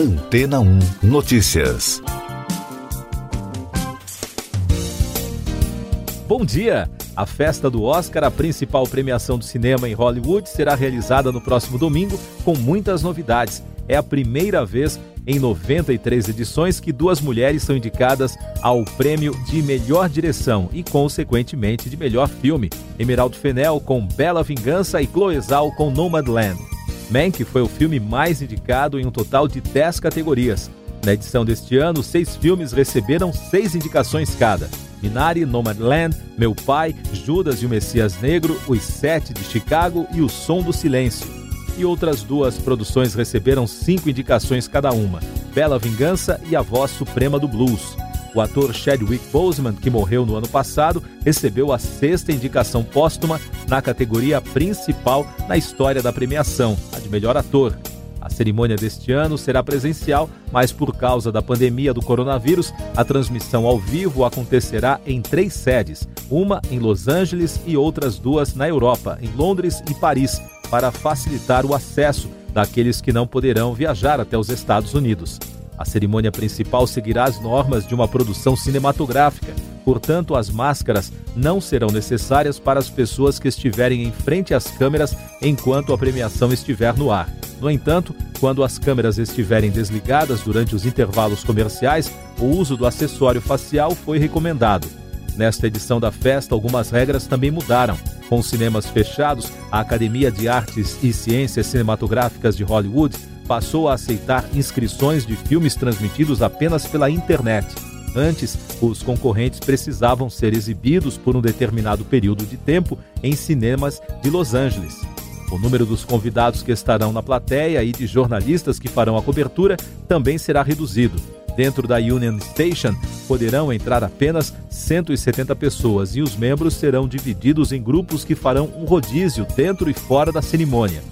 Antena 1 Notícias. Bom dia! A festa do Oscar, a principal premiação do cinema em Hollywood, será realizada no próximo domingo com muitas novidades. É a primeira vez em 93 edições que duas mulheres são indicadas ao prêmio de melhor direção e, consequentemente, de melhor filme. Emeraldo Fennell com Bela Vingança e Chloe Zhao com Nomadland. Mank foi o filme mais indicado em um total de 10 categorias. Na edição deste ano, seis filmes receberam seis indicações cada. Minari, Nomadland, Meu Pai, Judas e o Messias Negro, Os Sete de Chicago e O Som do Silêncio. E outras duas produções receberam cinco indicações cada uma: Bela Vingança e A Voz Suprema do Blues. O ator Chadwick Boseman, que morreu no ano passado, recebeu a sexta indicação póstuma na categoria principal na história da premiação, a de melhor ator. A cerimônia deste ano será presencial, mas por causa da pandemia do coronavírus, a transmissão ao vivo acontecerá em três sedes: uma em Los Angeles e outras duas na Europa, em Londres e Paris, para facilitar o acesso daqueles que não poderão viajar até os Estados Unidos. A cerimônia principal seguirá as normas de uma produção cinematográfica, portanto, as máscaras não serão necessárias para as pessoas que estiverem em frente às câmeras enquanto a premiação estiver no ar. No entanto, quando as câmeras estiverem desligadas durante os intervalos comerciais, o uso do acessório facial foi recomendado. Nesta edição da festa, algumas regras também mudaram. Com cinemas fechados, a Academia de Artes e Ciências Cinematográficas de Hollywood passou a aceitar inscrições de filmes transmitidos apenas pela internet. Antes, os concorrentes precisavam ser exibidos por um determinado período de tempo em cinemas de Los Angeles. O número dos convidados que estarão na plateia e de jornalistas que farão a cobertura também será reduzido. Dentro da Union Station poderão entrar apenas 170 pessoas e os membros serão divididos em grupos que farão um rodízio dentro e fora da cerimônia.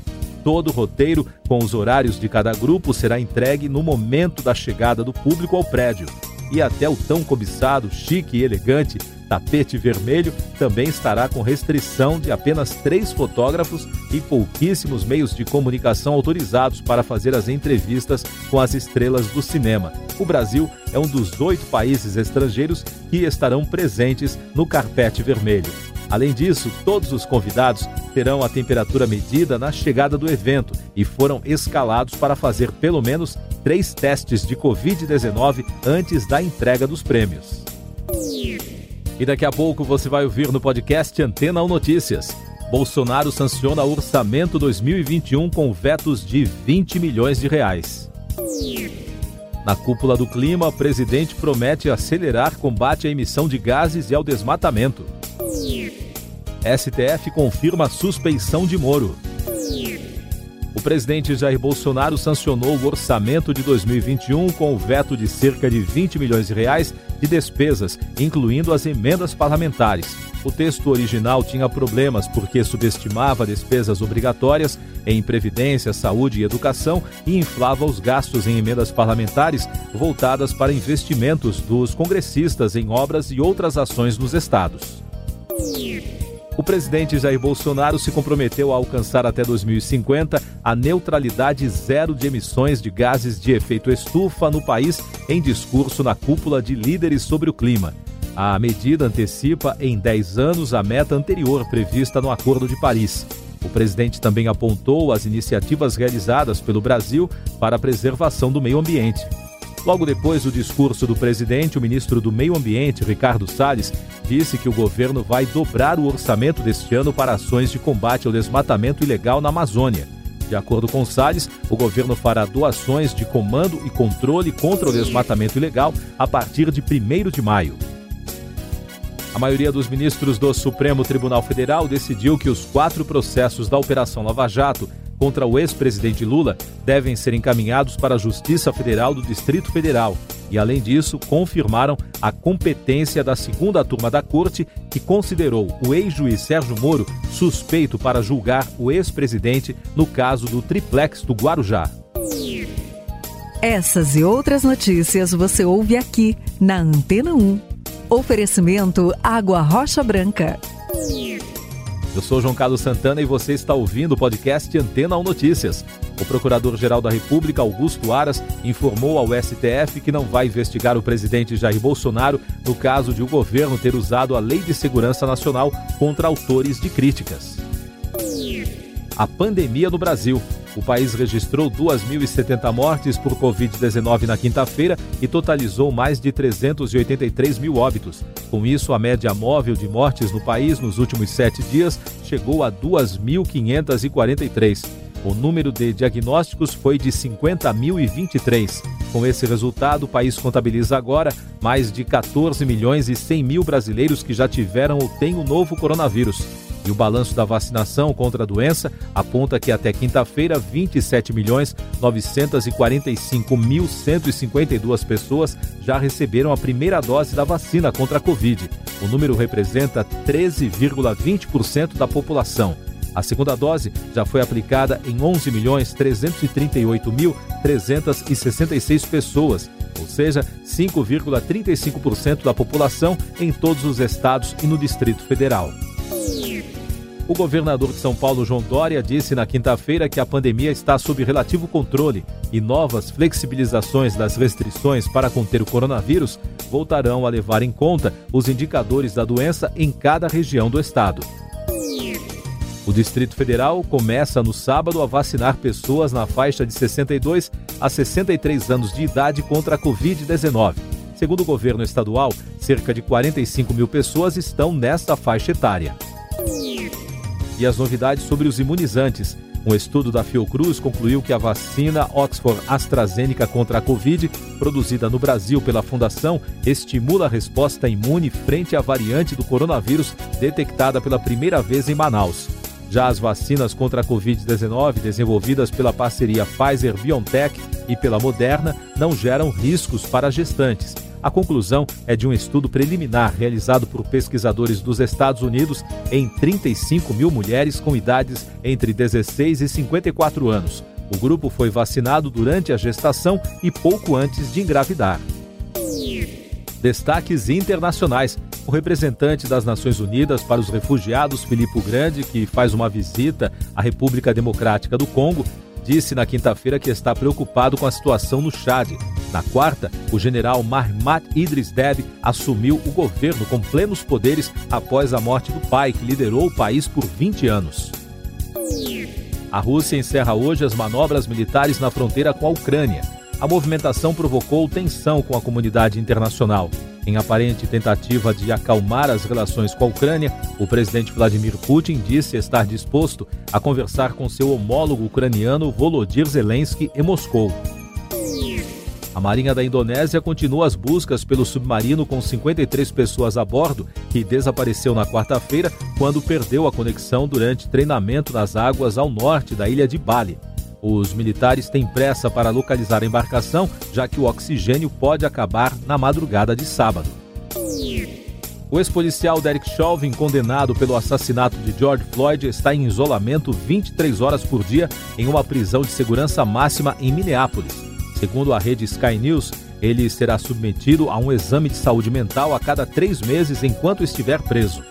Todo o roteiro, com os horários de cada grupo, será entregue no momento da chegada do público ao prédio. E até o tão cobiçado, chique e elegante tapete vermelho também estará com restrição de apenas três fotógrafos e pouquíssimos meios de comunicação autorizados para fazer as entrevistas com as estrelas do cinema. O Brasil é um dos oito países estrangeiros que estarão presentes no carpete vermelho. Além disso, todos os convidados terão a temperatura medida na chegada do evento e foram escalados para fazer pelo menos três testes de Covid-19 antes da entrega dos prêmios. E daqui a pouco você vai ouvir no podcast Antena 1 Notícias. Bolsonaro sanciona orçamento 2021 com vetos de 20 milhões de reais. Na cúpula do clima, o presidente promete acelerar combate à emissão de gases e ao desmatamento. STF confirma suspeição de Moro. O presidente Jair Bolsonaro sancionou o orçamento de 2021 com o veto de cerca de 20 milhões de reais de despesas, incluindo as emendas parlamentares. O texto original tinha problemas porque subestimava despesas obrigatórias em previdência, saúde e educação e inflava os gastos em emendas parlamentares voltadas para investimentos dos congressistas em obras e outras ações nos estados. O presidente Jair Bolsonaro se comprometeu a alcançar até 2050 a neutralidade zero de emissões de gases de efeito estufa no país em discurso na cúpula de líderes sobre o clima. A medida antecipa em 10 anos a meta anterior prevista no Acordo de Paris. O presidente também apontou as iniciativas realizadas pelo Brasil para a preservação do meio ambiente. Logo depois do discurso do presidente, o ministro do Meio Ambiente, Ricardo Salles, disse que o governo vai dobrar o orçamento deste ano para ações de combate ao desmatamento ilegal na Amazônia. De acordo com Salles, o governo fará doações de comando e controle contra o desmatamento ilegal a partir de 1 de maio. A maioria dos ministros do Supremo Tribunal Federal decidiu que os quatro processos da Operação Lava Jato contra o ex-presidente Lula devem ser encaminhados para a Justiça Federal do Distrito Federal e, além disso, confirmaram a competência da segunda turma da Corte, que considerou o ex-juiz Sérgio Moro suspeito para julgar o ex-presidente no caso do triplex do Guarujá. Essas e outras notícias você ouve aqui na Antena 1. Oferecimento Água Rocha Branca. Eu sou João Carlos Santana e você está ouvindo o podcast Antena 1 Notícias. O Procurador-Geral da República, Augusto Aras, informou ao STF que não vai investigar o presidente Jair Bolsonaro no caso de o governo ter usado a Lei de Segurança Nacional contra autores de críticas. A pandemia no Brasil. O país registrou 2.070 mortes por Covid-19 na quinta-feira e totalizou mais de 383 mil óbitos. Com isso, a média móvel de mortes no país nos últimos sete dias chegou a 2.543. O número de diagnósticos foi de 50.023. Com esse resultado, o país contabiliza agora mais de 14 milhões e 100 mil brasileiros que já tiveram ou têm o novo coronavírus. E o balanço da vacinação contra a doença aponta que até quinta-feira, 27 milhões 945.152 pessoas já receberam a primeira dose da vacina contra a Covid. O número representa 13,20% da população. A segunda dose já foi aplicada em 11 milhões 338.366 pessoas, ou seja, 5,35% da população em todos os estados e no Distrito Federal. O governador de São Paulo, João Dória, disse na quinta-feira que a pandemia está sob relativo controle e novas flexibilizações das restrições para conter o coronavírus voltarão a levar em conta os indicadores da doença em cada região do estado. O Distrito Federal começa no sábado a vacinar pessoas na faixa de 62 a 63 anos de idade contra a Covid-19. Segundo o governo estadual, cerca de 45 mil pessoas estão nesta faixa etária e as novidades sobre os imunizantes. Um estudo da Fiocruz concluiu que a vacina Oxford AstraZeneca contra a Covid, produzida no Brasil pela Fundação, estimula a resposta imune frente à variante do coronavírus detectada pela primeira vez em Manaus. Já as vacinas contra a Covid-19, desenvolvidas pela parceria Pfizer-BioNTech e pela Moderna, não geram riscos para gestantes a conclusão é de um estudo preliminar realizado por pesquisadores dos Estados Unidos em 35 mil mulheres com idades entre 16 e 54 anos. O grupo foi vacinado durante a gestação e pouco antes de engravidar. Destaques internacionais. O representante das Nações Unidas para os Refugiados, Filippo Grande, que faz uma visita à República Democrática do Congo, disse na quinta-feira que está preocupado com a situação no Chad. Na quarta, o general Mahmat Idris Deby assumiu o governo com plenos poderes após a morte do pai, que liderou o país por 20 anos. A Rússia encerra hoje as manobras militares na fronteira com a Ucrânia. A movimentação provocou tensão com a comunidade internacional. Em aparente tentativa de acalmar as relações com a Ucrânia, o presidente Vladimir Putin disse estar disposto a conversar com seu homólogo ucraniano Volodymyr Zelensky em Moscou. A Marinha da Indonésia continua as buscas pelo submarino com 53 pessoas a bordo, que desapareceu na quarta-feira quando perdeu a conexão durante treinamento nas águas ao norte da ilha de Bali. Os militares têm pressa para localizar a embarcação, já que o oxigênio pode acabar na madrugada de sábado. O ex-policial Derek Chauvin, condenado pelo assassinato de George Floyd, está em isolamento 23 horas por dia em uma prisão de segurança máxima em Minneapolis. Segundo a rede Sky News, ele será submetido a um exame de saúde mental a cada três meses enquanto estiver preso.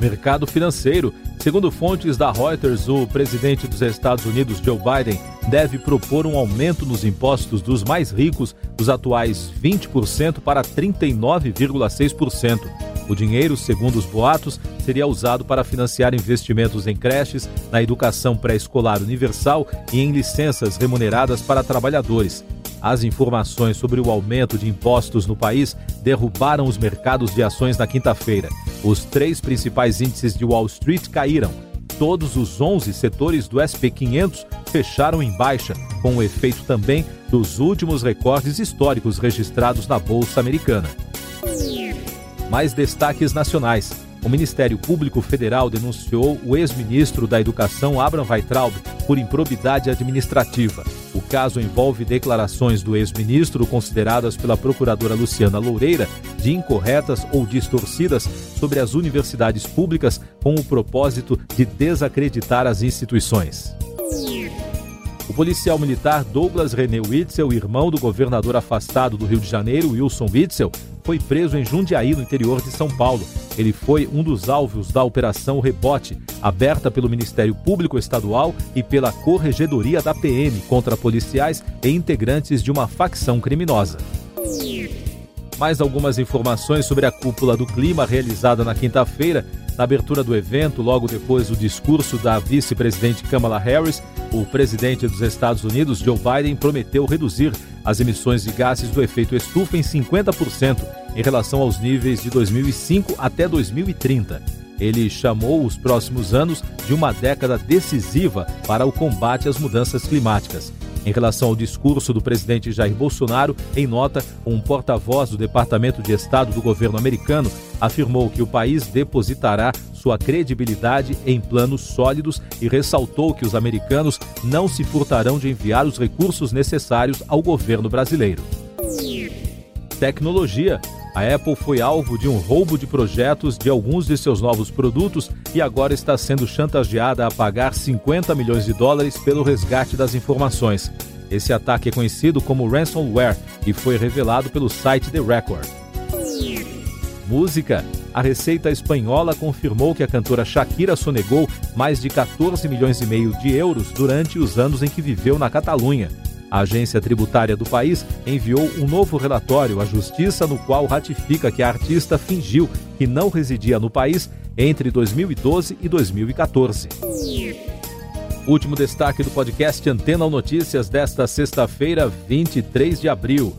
Mercado financeiro. Segundo fontes da Reuters, o presidente dos Estados Unidos, Joe Biden, deve propor um aumento nos impostos dos mais ricos dos atuais 20% para 39,6%. O dinheiro, segundo os boatos, seria usado para financiar investimentos em creches, na educação pré-escolar universal e em licenças remuneradas para trabalhadores. As informações sobre o aumento de impostos no país derrubaram os mercados de ações na quinta-feira. Os três principais índices de Wall Street caíram. Todos os 11 setores do SP 500 fecharam em baixa, com o efeito também dos últimos recordes históricos registrados na Bolsa Americana. Mais destaques nacionais. O Ministério Público Federal denunciou o ex-ministro da Educação, Abraham Weitraub, por improbidade administrativa. O caso envolve declarações do ex-ministro consideradas pela procuradora Luciana Loureira de incorretas ou distorcidas sobre as universidades públicas com o propósito de desacreditar as instituições. O policial militar Douglas René Witzel, irmão do governador afastado do Rio de Janeiro, Wilson Witzel, foi preso em Jundiaí, no interior de São Paulo. Ele foi um dos alvos da Operação Rebote, aberta pelo Ministério Público Estadual e pela Corregedoria da PM contra policiais e integrantes de uma facção criminosa. Mais algumas informações sobre a cúpula do clima realizada na quinta-feira. Na abertura do evento, logo depois do discurso da vice-presidente Kamala Harris, o presidente dos Estados Unidos, Joe Biden, prometeu reduzir as emissões de gases do efeito estufa em 50% em relação aos níveis de 2005 até 2030. Ele chamou os próximos anos de uma década decisiva para o combate às mudanças climáticas. Em relação ao discurso do presidente Jair Bolsonaro, em nota, um porta-voz do Departamento de Estado do governo americano afirmou que o país depositará sua credibilidade em planos sólidos e ressaltou que os americanos não se furtarão de enviar os recursos necessários ao governo brasileiro. Tecnologia. A Apple foi alvo de um roubo de projetos de alguns de seus novos produtos e agora está sendo chantageada a pagar 50 milhões de dólares pelo resgate das informações. Esse ataque é conhecido como ransomware e foi revelado pelo site The Record. Música. A Receita Espanhola confirmou que a cantora Shakira sonegou mais de 14 milhões e meio de euros durante os anos em que viveu na Catalunha. A agência tributária do país enviou um novo relatório à Justiça no qual ratifica que a artista fingiu que não residia no país entre 2012 e 2014. Último destaque do podcast Antena Notícias desta sexta-feira, 23 de abril.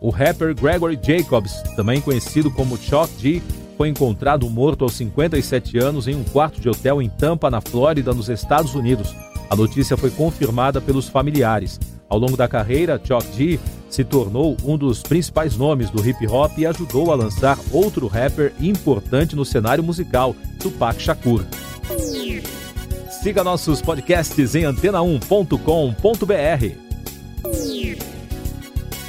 O rapper Gregory Jacobs, também conhecido como Chuck G, foi encontrado morto aos 57 anos em um quarto de hotel em Tampa, na Flórida, nos Estados Unidos. A notícia foi confirmada pelos familiares. Ao longo da carreira, Chuck D se tornou um dos principais nomes do hip hop e ajudou a lançar outro rapper importante no cenário musical, Tupac Shakur. Siga nossos podcasts em antena1.com.br.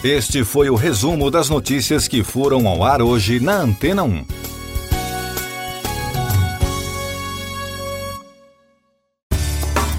Este foi o resumo das notícias que foram ao ar hoje na Antena 1.